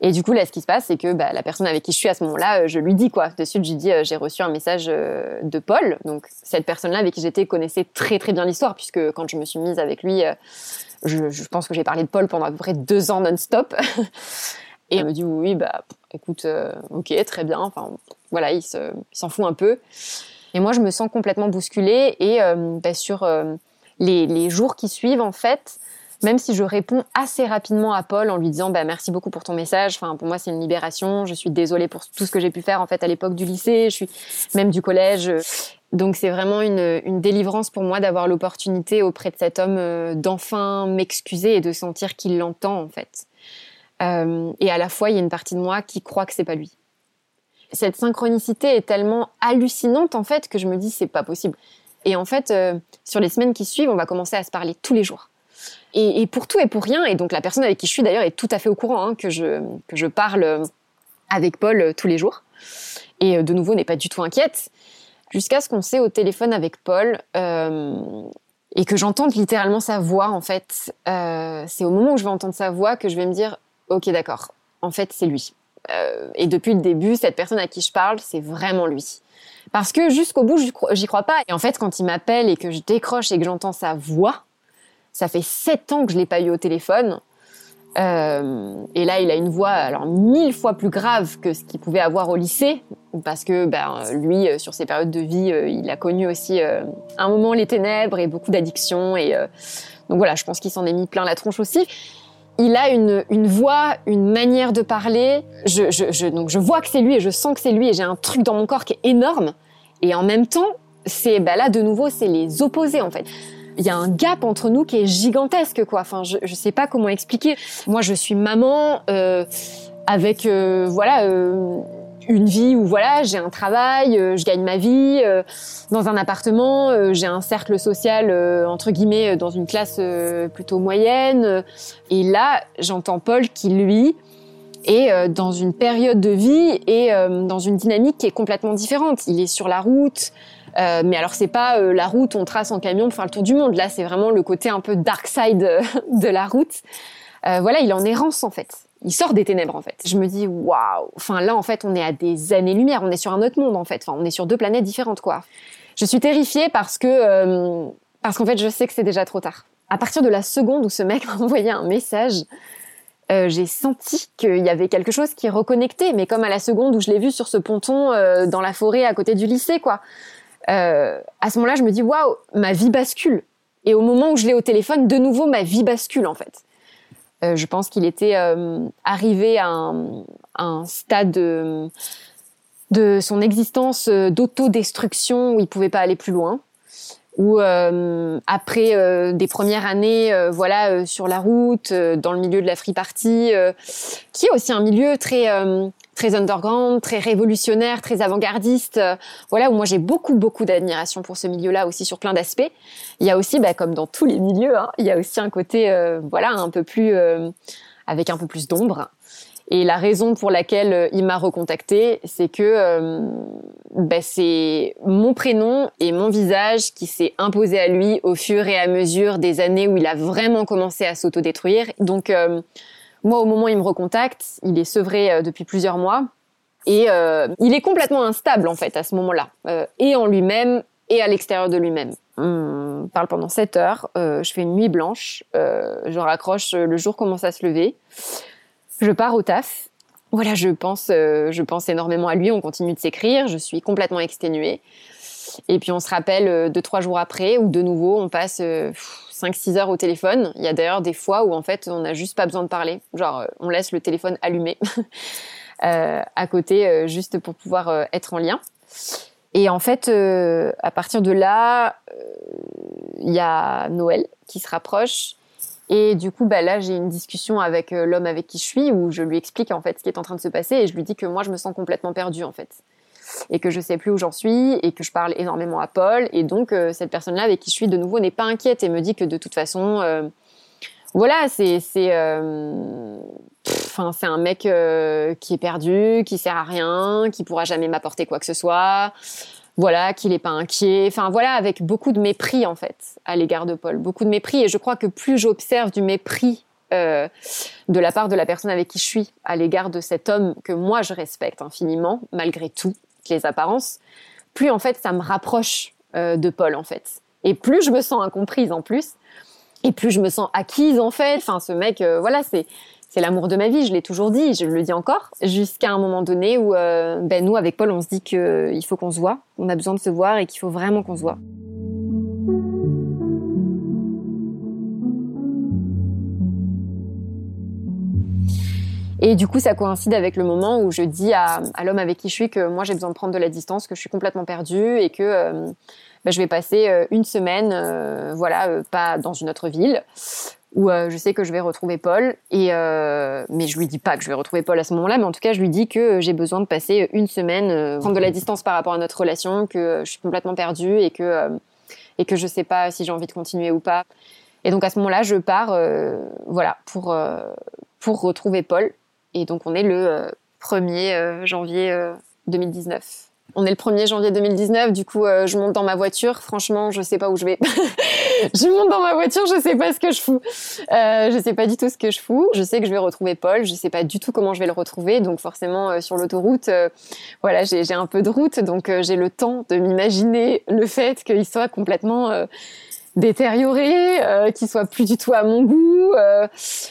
Et du coup, là, ce qui se passe, c'est que bah, la personne avec qui je suis à ce moment-là, euh, je lui dis quoi. De suite, je lui dis, euh, j'ai reçu un message euh, de Paul. Donc, cette personne-là avec qui j'étais connaissait très très bien l'histoire, puisque quand je me suis mise avec lui, je, pense que j'ai parlé de Paul pendant à peu près deux ans non-stop. Et elle me dit, oui, bah, écoute, ok, très bien. Enfin, voilà, il s'en fout un peu. Et moi, je me sens complètement bousculée. Et bah, sur les, jours qui suivent, en fait, même si je réponds assez rapidement à Paul en lui disant bah, merci beaucoup pour ton message. Enfin, pour moi, c'est une libération. Je suis désolée pour tout ce que j'ai pu faire en fait à l'époque du lycée, je suis même du collège. Donc c'est vraiment une, délivrance pour moi d'avoir l'opportunité auprès de cet homme euh, d'enfin m'excuser et de sentir qu'il l'entend en fait. Euh, et à la fois, il y a une partie de moi qui croit que c'est pas lui. Cette synchronicité est tellement hallucinante en fait que je me dis c'est pas possible. Et en fait, euh, sur les semaines qui suivent, on va commencer à se parler tous les jours. Et, pour tout et pour rien. Et donc la personne avec qui je suis d'ailleurs est tout à fait au courant hein, que je que je parle avec Paul euh, tous les jours. Et euh, de nouveau n'est pas du tout inquiète jusqu'à ce qu'on s'est au téléphone avec Paul euh, et que j'entende littéralement sa voix en fait. Euh, c'est au moment où je vais entendre sa voix que je vais me dire ok d'accord, en fait c'est lui. Euh, et depuis le début, cette personne à qui je parle, c'est vraiment lui. Parce que jusqu'au bout, j'y crois pas. Et en fait, quand il m'appelle et que je décroche et que j'entends sa voix, ça fait sept ans que je l'ai pas eu au téléphone. Euh, et là, il a une voix alors mille fois plus grave que ce qu'il pouvait avoir au lycée, parce que ben, lui, euh, sur ses périodes de vie, euh, il a connu aussi un moment les ténèbres et beaucoup d'addictions. Et donc voilà, je pense qu'il s'en est mis plein la tronche aussi. Il a une, une voix, une manière de parler. Donc je vois que c'est lui et je sens que c'est lui et j'ai un truc dans mon corps qui est énorme. Et en même temps, c'est ben là de nouveau, c'est les opposés en fait il y a un gap entre nous qui est gigantesque quoi. Enfin, je je sais pas comment expliquer. Moi, je suis maman euh, avec euh, voilà euh, une vie où voilà, j'ai un travail, euh, je gagne ma vie euh, dans un appartement, j'ai un cercle social entre guillemets dans une classe plutôt moyenne. Et là, j'entends Paul qui lui est dans une période de vie et dans une dynamique qui est complètement différente. Il est sur la route. Euh, mais alors c'est pas euh, la route on trace en camion pour faire le tour du monde. Là c'est vraiment le côté un peu dark side euh, de la route. voilà, il est en errance en fait. Il sort des ténèbres en fait. Je me dis waouh. Enfin là en fait on est à des années-lumière. On est sur un autre monde en fait. Enfin on est sur deux planètes différentes quoi. Je suis terrifiée parce que parce qu'en fait je sais que c'est déjà trop tard. À partir de la seconde où ce mec m'a envoyé un message, j'ai senti qu'il y avait quelque chose qui reconnectait, mais comme à la seconde où je l'ai vu sur ce ponton dans la forêt à côté du lycée, quoi. Euh, à ce moment-là, je me dis waouh, ma vie bascule. Et au moment où je l'ai au téléphone, de nouveau, ma vie bascule en fait. Euh, je pense qu'il était euh, arrivé à un, stade de, son existence d'autodestruction où il pouvait pas aller plus loin. Euh, après des premières années, voilà, sur la route, dans le milieu de la free party, qui est aussi un milieu très très underground, très révolutionnaire, très avant-gardiste. Euh, voilà où moi j'ai beaucoup beaucoup d'admiration pour ce milieu-là aussi sur plein d'aspects. Il y a aussi, bah, comme dans tous les milieux, hein, il y a aussi un côté euh, voilà un peu plus euh, avec un peu plus d'ombre. Et la raison pour laquelle il m'a recontacté, c'est que bah, c'est mon prénom et mon visage qui s'est imposé à lui au fur et à mesure des années où il a vraiment commencé à s'autodétruire. Donc moi, au moment où il me recontacte, il est sevré euh, depuis plusieurs mois et euh, il est complètement instable en fait à ce moment-là, euh, et en lui-même et à l'extérieur de lui-même. On parle pendant 7 heures, je fais une nuit blanche, je raccroche, le jour commence à se lever, je pars au taf. Voilà, je pense, je pense énormément à lui. On continue de s'écrire. Je suis complètement exténuée. Et puis on se rappelle deux trois jours après, où de nouveau on passe 5-6 heures au téléphone. Il y a d'ailleurs des fois où en fait on n'a juste pas besoin de parler. Genre euh, on laisse le téléphone allumé euh, à côté euh, juste pour pouvoir être en lien. Et en fait, à partir de là, il y a Noël qui se rapproche. Et du coup, bah là, j'ai une discussion avec l'homme avec qui je suis où je lui explique en fait ce qui est en train de se passer et je lui dis que moi, je me sens complètement perdue en fait et que je sais plus où j'en suis et que je parle énormément à Paul. Et donc euh, cette personne-là avec qui je suis de nouveau n'est pas inquiète et me dit que de toute façon euh, voilà c'est c'est euh, c'est un mec qui est perdu qui sert à rien qui pourra jamais m'apporter quoi que ce soit voilà qu'il est pas inquiet. Enfin voilà avec beaucoup de mépris en fait à l'égard de Paul. Beaucoup de mépris. Et je crois que plus j'observe du mépris de la part de la personne avec qui je suis à l'égard de cet homme que moi je respecte infiniment malgré tout les apparences, plus en fait ça me rapproche euh, de Paul en fait. Et plus je me sens incomprise en plus, et plus je me sens acquise en fait. Enfin, ce mec, euh, voilà, c'est c'est l'amour de ma vie. Je l'ai toujours dit, je le dis encore, jusqu'à un moment donné où, euh, ben nous avec Paul, on se dit que il faut qu'on se voit, on a besoin de se voir et qu'il faut vraiment qu'on se voit. Et du coup, ça coïncide avec le moment où je dis à, l'homme avec qui je suis que moi, j'ai besoin de prendre de la distance, que je suis complètement perdue et que euh, bah, je vais passer euh, une semaine, euh, voilà, pas dans une autre ville, où je sais que je vais retrouver Paul. Et mais je lui dis pas que je vais retrouver Paul à ce moment-là, mais en tout cas, je lui dis que j'ai besoin de passer une semaine, prendre de la distance par rapport à notre relation, que je suis complètement perdue et que et que je sais pas si j'ai envie de continuer ou pas. Et donc à ce moment-là, je pars, voilà, pour pour retrouver Paul et donc, on est le 1er euh, euh, janvier 2019. Euh, on est le 1er janvier 2019, du coup, je monte dans ma voiture. Franchement, je sais pas où je vais. je monte dans ma voiture, je sais pas ce que je fous. Euh, je sais pas du tout ce que je fous. Je sais que je vais retrouver Paul, je sais pas du tout comment je vais le retrouver. Donc forcément, sur l'autoroute, voilà, j'ai un peu de route, donc j'ai le temps de m'imaginer le fait qu'il soit complètement détérioré, euh, qui soit plus du tout à mon goût, euh,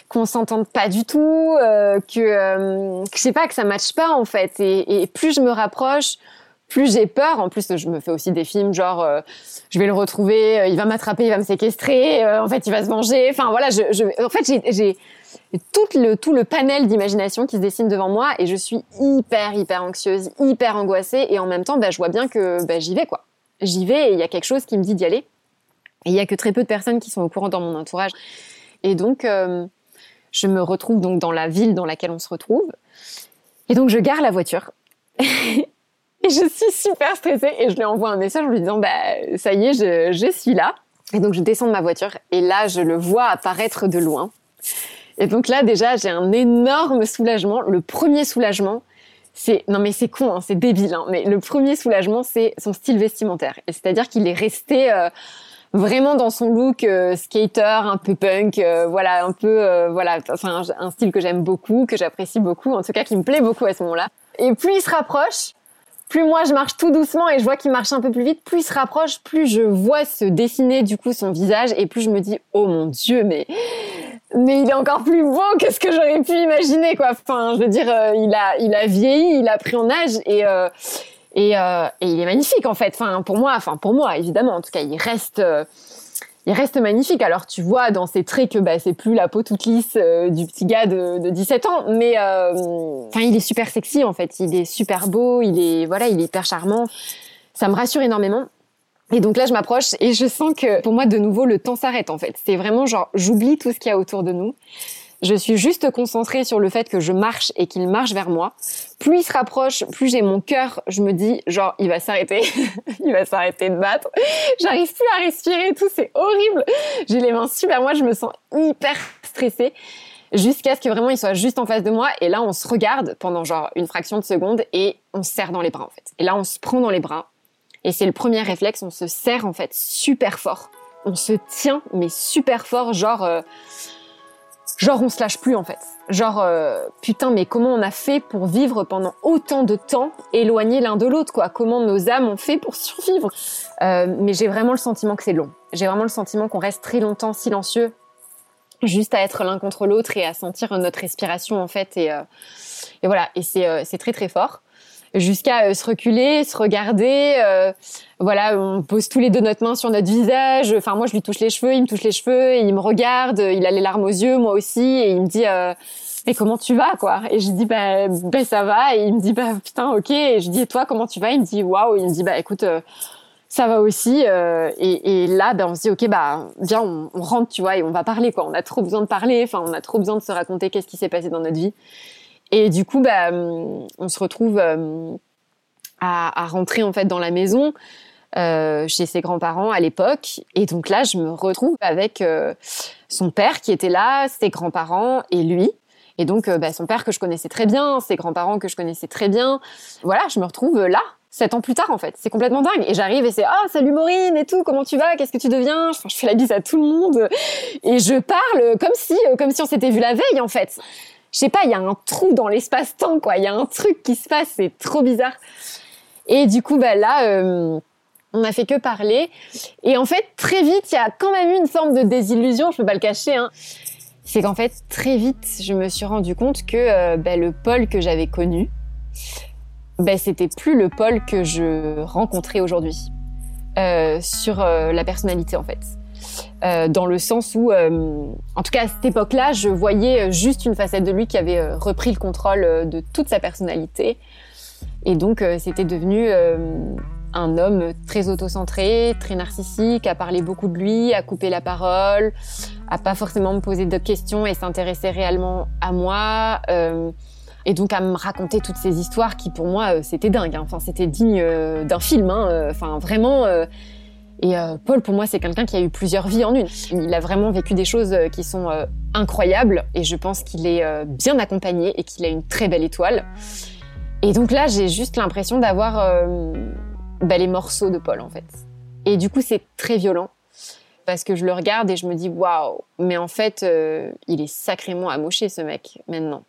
qu'on s'entende pas du tout, euh, que, euh, que je sais pas que ça matche pas en fait. Et, et plus je me rapproche, plus j'ai peur. En plus, je me fais aussi des films genre euh, je vais le retrouver, il va m'attraper, il va me séquestrer, en fait il va se venger. Enfin voilà, je, je en fait j'ai tout le tout le panel d'imagination qui se dessine devant moi et je suis hyper hyper anxieuse, hyper angoissée et en même temps bah, je vois bien que bah, j'y vais quoi. J'y vais et il y a quelque chose qui me dit d'y aller. Et il y a que très peu de personnes qui sont au courant dans mon entourage. Et donc, euh, je me retrouve donc dans la ville dans laquelle on se retrouve. Et donc, je gare la voiture. et je suis super stressée et je lui envoie un message en lui disant, bah, ça y est, je, suis là. Et donc, je descends de ma voiture et là, je le vois apparaître de loin. Et donc là, déjà, j'ai un énorme soulagement. Le premier soulagement, c'est non mais c'est con, hein, c'est débile. Hein, mais le premier soulagement, c'est son style vestimentaire. Et c'est-à-dire qu'il est resté euh, vraiment dans son look euh, skater, un peu punk, euh, voilà, un peu, euh, voilà, enfin un style que j'aime beaucoup, que j'apprécie beaucoup, en tout cas qui me plaît beaucoup à ce moment-là. Et plus il se rapproche, plus moi je marche tout doucement et je vois qu'il marche un peu plus vite, plus il se rapproche, plus je vois se dessiner du coup son visage et plus je me dis oh mon dieu mais mais il est encore plus beau que ce que j'aurais pu imaginer quoi. Enfin je veux dire il a il a vieilli, il a pris en âge et et, euh, et, il est magnifique en fait. Enfin pour moi, enfin pour moi évidemment. En tout cas, il reste, euh, il reste magnifique. Alors tu vois dans ses traits que bah, c'est plus la peau toute lisse euh, du petit gars de, de 17 ans, mais enfin il est super sexy en fait. Il est super beau. Il est voilà, il est hyper charmant. Ça me rassure énormément. Et donc là, je m'approche et je sens que pour moi, de nouveau, le temps s'arrête en fait. C'est vraiment genre, j'oublie tout ce qu'il y a autour de nous. Je suis juste concentrée sur le fait que je marche et qu'il marche vers moi. Plus il se rapproche, plus j'ai mon cœur, je me dis genre il va s'arrêter, il va s'arrêter de battre. J'arrive plus à respirer et tout, c'est horrible. J'ai les mains super, moi je me sens hyper stressée jusqu'à ce que vraiment il soit juste en face de moi et là on se regarde pendant genre une fraction de seconde et on se serre dans les bras en fait. Et là on se prend dans les bras et c'est le premier réflexe, on se serre en fait super fort. On se tient mais super fort genre euh, genre on se lâche plus en fait. Genre euh, putain mais comment on a fait pour vivre pendant autant de temps éloignés l'un de l'autre quoi? Comment nos âmes ont fait pour survivre? Euh, Mais j'ai vraiment le sentiment que c'est long. J'ai vraiment le sentiment qu'on reste très longtemps silencieux, juste à être l'un contre l'autre et à sentir notre respiration en fait et, euh, et voilà et c'est c'est très très fort jusqu'à euh, se reculer, se regarder. Euh, voilà, on pose tous les deux notre main sur notre visage. Enfin, moi, je lui touche les cheveux, il me touche les cheveux, et il me regarde, il a les larmes aux yeux, moi aussi, et il me dit euh, mais comment tu vas quoi? Et je dis bah, bah ça va, et il me dit bah putain ok. Et je dis toi comment tu vas? Il me dit waouh. Il me dit bah écoute. ça va aussi et, et, là ben on se dit ok bah viens on, on, rentre tu vois et on va parler quoi on a trop besoin de parler enfin on a trop besoin de se raconter qu'est-ce qui s'est passé dans notre vie et du coup, bah, hum, on se retrouve hum, à, rentrer en fait dans la maison euh, chez ses grands-parents à l'époque. Et donc là, je me retrouve avec euh, son père qui était là, ses grands-parents et lui. Et donc, euh, bah, son père que je connaissais très bien, ses grands-parents que je connaissais très bien. Voilà, je me retrouve là, sept ans plus tard en fait. C'est complètement dingue. Et j'arrive et c'est ah salut Maureen et tout, comment tu vas, qu'est-ce que tu deviens? Je fais la bise à tout le monde et je parle comme si comme si on s'était vu la veille en fait je sais pas, il y a un trou dans l'espace-temps, quoi. Il y a un truc qui se passe, c'est trop bizarre. Et du coup, bah là, euh, on a fait que parler. Et en fait, très vite, il y a quand même eu une forme de désillusion, je peux pas le cacher. Hein. C'est qu'en fait, très vite, je me suis rendu compte que euh, bah, le Paul que j'avais connu, bah, c'était plus le Paul que je rencontrais aujourd'hui. sur la personnalité en fait. Dans le sens où, en tout cas à cette époque-là, je voyais juste une facette de lui qui avait repris le contrôle de toute sa personnalité. Et donc, c'était devenu un homme très autocentré, très narcissique, à parler beaucoup de lui, à couper la parole, à pas forcément me poser de questions et s'intéresser réellement à moi. Euh, et donc à me raconter toutes ces histoires qui pour moi euh, c'était dingue. Hein. Enfin c'était digne euh, d'un film. Hein. Enfin vraiment. Et Paul pour moi c'est quelqu'un qui a eu plusieurs vies en une. Il a vraiment vécu des choses qui sont incroyables et je pense qu'il est bien accompagné et qu'il a une très belle étoile. Et donc là j'ai juste l'impression d'avoir bah, les morceaux de Paul en fait. Et du coup c'est très violent parce que je le regarde et je me dis waouh, mais en fait euh, il est sacrément amoché ce mec maintenant.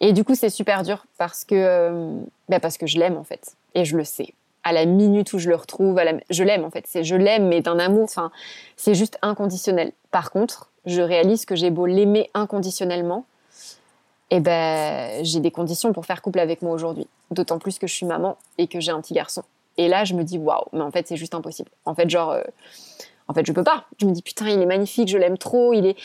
Et du coup c'est super dur parce que euh, bah, parce que je l'aime en fait et je le sais. À la minute où je le retrouve, je l'aime en fait. C'est je l'aime mais d'un amour. Enfin c'est juste inconditionnel. Par contre je réalise que j'ai beau l'aimer inconditionnellement, et eh ben j'ai des conditions pour faire couple avec moi aujourd'hui. D'autant plus que je suis maman et que j'ai un petit garçon. Et là, je me dis, waouh, mais en fait, c'est juste impossible. En fait, genre, euh, en fait, je peux pas. Je me dis, putain, il est magnifique, je l'aime trop, il est,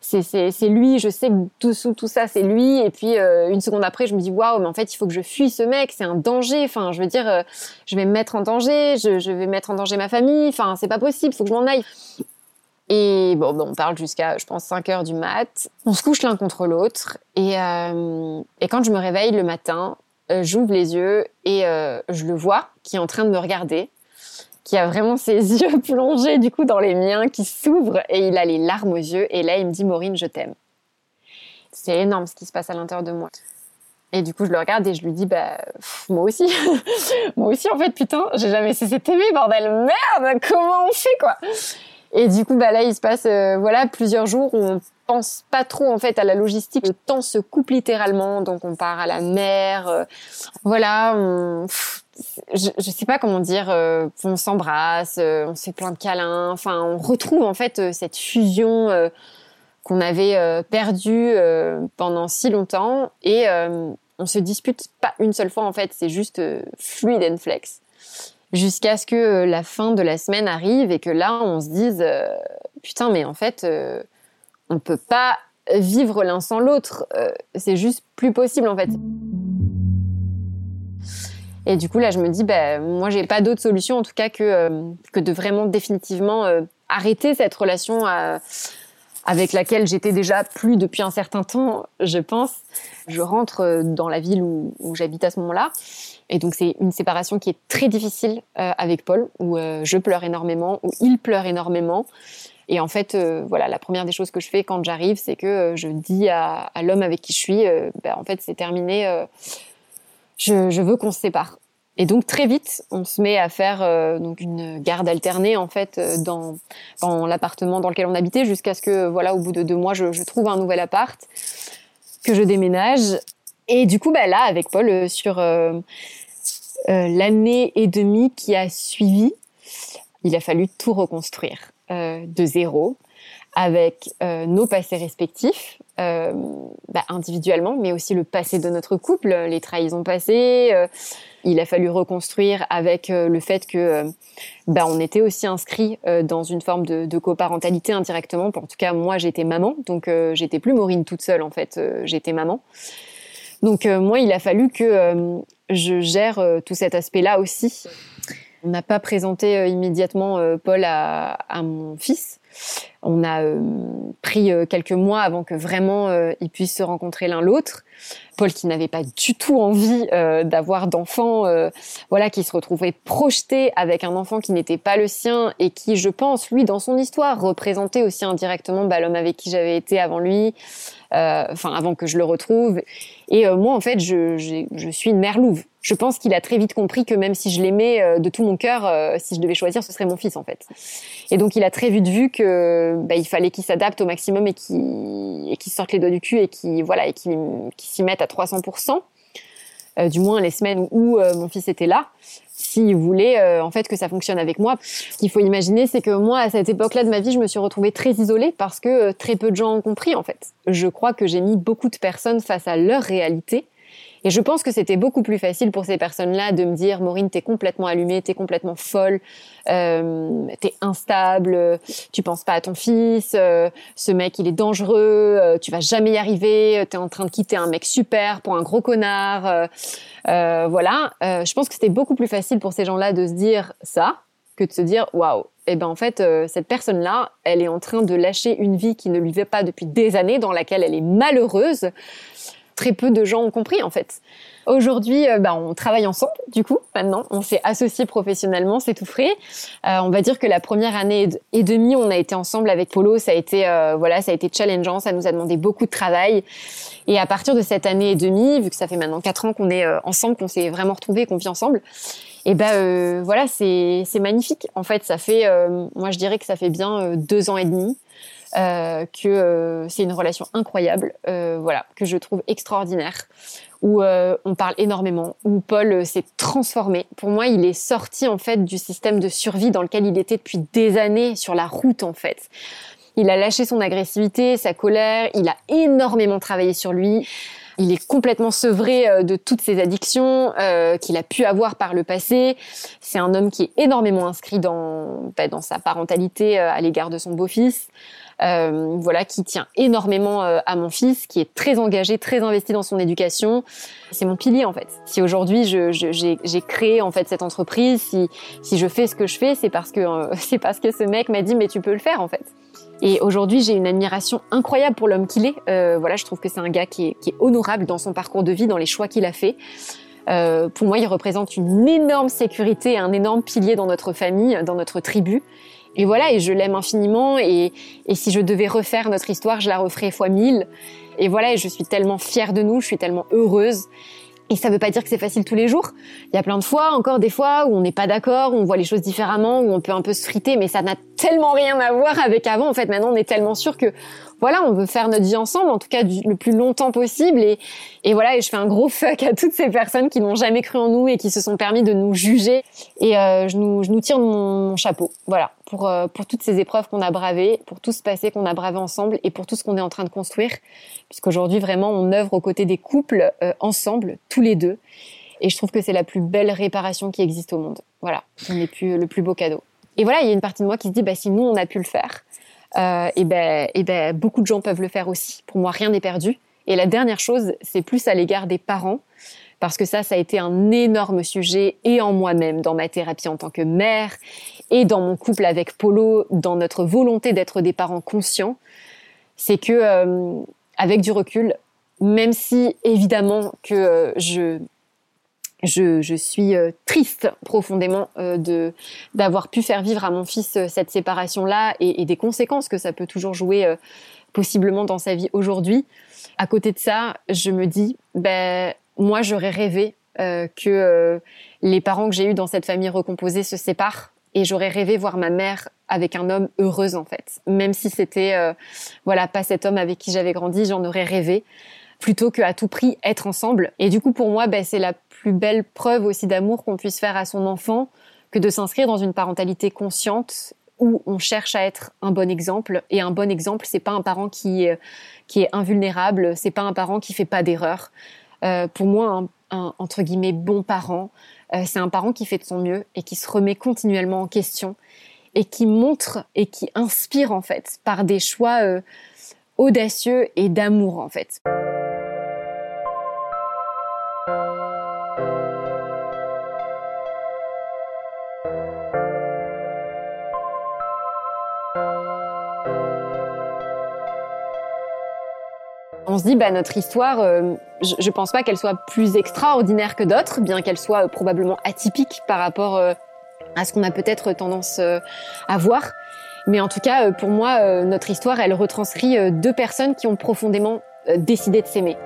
c'est, c'est, c'est lui, je sais que tout, tout ça, c'est lui. Et puis, euh, une seconde après, je me dis, waouh, mais en fait, il faut que je fuis ce mec, c'est un danger. Enfin, je veux dire, euh, je vais me mettre en danger, je, vais mettre en danger ma famille. Enfin, c'est pas possible, faut que je m'en aille. Et bon, on parle jusqu'à, je pense, 5 heures du mat. On se couche l'un contre l'autre. Et, et quand je me réveille le matin, euh, j'ouvre les yeux et euh, je le vois qui est en train de me regarder, qui a vraiment ses yeux plongés du coup dans les miens, qui s'ouvrent et il a les larmes aux yeux. Et là, il me dit Maureen, je t'aime. C'est énorme ce qui se passe à l'intérieur de moi. Et du coup, je le regarde et je lui dis, bah, moi aussi. moi aussi, en fait, putain, j'ai jamais cessé de t'aimer, bordel. Merde, comment on fait, quoi? Et du coup, bah là, il se passe, euh, voilà, plusieurs jours où on pense pas trop en fait à la logistique. Le temps se coupe littéralement, donc on part à la mer. Euh, voilà, on, je, je, sais pas comment dire. Euh, on s'embrasse, euh, on se fait plein de câlins. Enfin, on retrouve en fait cette fusion qu'on avait perdue pendant si longtemps et on se dispute pas une seule fois en fait. C'est juste fluide and flex jusqu'à ce que la fin de la semaine arrive et que là on se dise putain mais en fait on peut pas vivre l'un sans l'autre. Euh, c'est juste plus possible en fait. Et du coup là, je me dis, bah, moi j'ai pas d'autre solution en tout cas que euh, que de vraiment définitivement euh, arrêter cette relation avec laquelle j'étais déjà plus depuis un certain temps, je pense. Je rentre dans la ville où, j'habite à ce moment-là. Et donc c'est une séparation qui est très difficile avec Paul, où je pleure énormément, où il pleure énormément. Et en fait, euh, voilà, la première des choses que je fais quand j'arrive, c'est que euh, je dis à, l'homme avec qui je suis, euh, ben, en fait, c'est terminé. Je, veux qu'on se sépare. Et donc très vite, on se met à faire donc une garde alternée en fait dans, dans l'appartement dans lequel on habitait jusqu'à ce que voilà au bout de deux mois je, trouve un nouvel appart que je déménage et du coup bah là avec Paul sur l'année et demie qui a suivi, il a fallu tout reconstruire. Euh, de zéro avec euh, nos passés respectifs, euh, bah, individuellement, mais aussi le passé de notre couple, les trahisons passées. il a fallu reconstruire avec le fait que bah, on était aussi inscrit dans une forme de, de, coparentalité indirectement. En tout cas, moi, j'étais maman, donc j'étais plus Maureen toute seule en fait. j'étais maman. Donc moi, il a fallu que je gère tout cet aspect-là aussi. On n'a pas présenté euh, immédiatement euh, Paul à, mon fils. On a euh, pris quelques mois avant que vraiment ils puissent se rencontrer l'un l'autre. Paul qui n'avait pas du tout envie d'avoir d'enfants, voilà, qui se retrouvait projeté avec un enfant qui n'était pas le sien et qui, je pense, lui, dans son histoire, représentait aussi indirectement bah, l'homme avec qui j'avais été avant lui, enfin avant que je le retrouve. Et moi, en fait, je, suis une mère louve je pense qu'il a très vite compris que même si je l'aimais euh, de tout mon cœur, euh, si je devais choisir, ce serait mon fils en fait. Et donc il a très vite vu que bah, il fallait qu'il s'adapte au maximum et qu'il sorte les doigts du cul et qu'il voilà qu'il s'y mette à 300% euh, du moins les semaines où mon fils était là s'il voulait en fait que ça fonctionne avec moi. Ce qu'il faut imaginer, c'est que moi, à cette époque-là de ma vie, je me suis retrouvée très isolée parce que très peu de gens ont compris en fait. Je crois que j'ai mis beaucoup de personnes face à leur réalité Et je pense que c'était beaucoup plus facile pour ces personnes-là de me dire, Maureen, t'es complètement allumée, t'es complètement folle, euh, t'es instable, tu penses pas à ton fils, euh, ce mec il est dangereux, euh, tu vas jamais y arriver, t'es en train de quitter un mec super pour un gros connard. Euh, euh, voilà, je pense que c'était beaucoup plus facile pour ces gens-là de se dire ça que de se dire waouh, eh ben en fait cette personne-là, elle est en train de lâcher une vie qui ne lui va pas depuis des années, dans laquelle elle est malheureuse. Très peu de gens ont compris en fait. Aujourd'hui, euh, bah, on travaille ensemble, du coup, maintenant. On s'est associés professionnellement, c'est tout frais. Euh, on va dire que la première année et demie, on a été ensemble avec Polo. Ça a été, euh, voilà, ça a été challengeant. Ça nous a demandé beaucoup de travail. Et à partir de cette année et demie, vu que ça fait maintenant quatre ans qu'on est ensemble, qu'on s'est vraiment retrouvés, qu'on vit ensemble, et ben voilà, c'est c'est magnifique. En fait, ça fait, moi je dirais que ça fait bien deux ans et demi. Que c'est une relation incroyable, voilà, que je trouve extraordinaire où euh, on parle énormément, où Paul euh, s'est transformé. Pour moi, il est sorti en fait du système de survie dans lequel il était depuis des années sur la route en fait. Il a lâché son agressivité, sa colère, il a énormément travaillé sur lui. Il est complètement sevré euh, de toutes ses addictions qu'il a pu avoir par le passé. C'est un homme qui est énormément inscrit dans, bah, dans sa parentalité à l'égard de son beau-fils. Euh, voilà, qui tient énormément euh, à mon fils, qui est très engagé, très investi dans son éducation. C'est mon pilier en fait. Si aujourd'hui j'ai créé en fait cette entreprise, si, si je fais ce que je fais, c'est parce que euh, c'est parce que ce mec m'a dit mais tu peux le faire en fait. Et aujourd'hui, j'ai une admiration incroyable pour l'homme qu'il est. Euh, voilà, je trouve que c'est un gars qui est, honorable dans son parcours de vie, dans les choix qu'il a fait. Euh, pour moi, il représente une énorme sécurité, un énorme pilier dans notre famille, dans notre tribu. Et voilà, et je l'aime infiniment. Et, et, si je devais refaire notre histoire, je la referais fois mille. Et voilà, et je suis tellement fière de nous, je suis tellement heureuse. Et ça veut pas dire que c'est facile tous les jours. Il y a plein de fois, encore des fois, où on n'est pas d'accord, où on voit les choses différemment, où on peut un peu se friter, mais ça n'a tellement rien à voir avec avant. En fait, maintenant, on est tellement sûr que voilà, on veut faire notre vie ensemble, en tout cas le plus longtemps possible. Et, et voilà, et je fais un gros fuck à toutes ces personnes qui n'ont jamais cru en nous et qui se sont permis de nous juger. Et euh, je, nous, je nous tire mon, chapeau, voilà, pour, euh, pour toutes ces épreuves qu'on a bravées, pour tout ce passé qu'on a bravé ensemble et pour tout ce qu'on est en train de construire. Puisqu'aujourd'hui, vraiment, on œuvre aux côtés des couples euh, ensemble, tous les deux. Et je trouve que c'est la plus belle réparation qui existe au monde. Voilà, on est plus le plus beau cadeau. Et voilà, il y a une partie de moi qui se dit, bah, si nous, on a pu le faire, euh, et ben, ben, beaucoup de gens peuvent le faire aussi. Pour moi, rien n'est perdu. Et la dernière chose, c'est plus à l'égard des parents, parce que ça, ça a été un énorme sujet et en moi-même, dans ma thérapie en tant que mère, et dans mon couple avec Polo, dans notre volonté d'être des parents conscients. C'est que, euh, avec du recul, même si évidemment que euh, je je, suis euh, triste profondément euh, de d'avoir pu faire vivre à mon fils euh, cette séparation-là et, des conséquences que ça peut toujours jouer possiblement dans sa vie aujourd'hui. À côté de ça, je me dis, ben moi j'aurais rêvé que les parents que j'ai eus dans cette famille recomposée se séparent et j'aurais rêvé voir ma mère avec un homme heureux en fait. Même si c'était voilà pas cet homme avec qui j'avais grandi, j'en aurais rêvé plutôt que à tout prix être ensemble. Et du coup pour moi, ben, c'est la plus belle preuve aussi d'amour qu'on puisse faire à son enfant que de s'inscrire dans une parentalité consciente où on cherche à être un bon exemple et un bon exemple c'est pas un parent qui qui est invulnérable c'est pas un parent qui fait pas d'erreur euh, pour moi un, entre guillemets bon parent euh, c'est un parent qui fait de son mieux et qui se remet continuellement en question et qui montre et qui inspire en fait par des choix euh, audacieux et d'amour en fait. On se dit, bah, notre histoire, euh, je, je, pense pas qu'elle soit plus extraordinaire que d'autres, bien qu'elle soit euh, probablement atypique par rapport euh, à ce qu'on a peut-être tendance à voir. Mais en tout cas, pour moi, notre histoire, elle retranscrit deux personnes qui ont profondément décidé de s'aimer.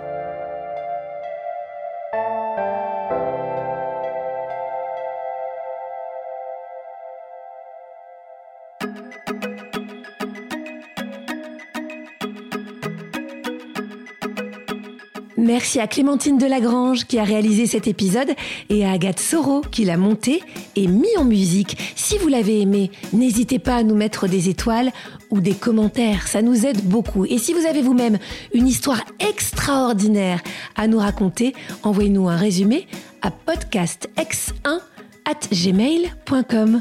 Merci à Clémentine Delagrange qui a réalisé cet épisode et à Agathe Soro qui l'a monté et mis en musique. Si vous l'avez aimé, n'hésitez pas à nous mettre des étoiles ou des commentaires, ça nous aide beaucoup. Et si vous avez vous-même une histoire extraordinaire à nous raconter, envoyez-nous un résumé à podcastx1 at gmail.com.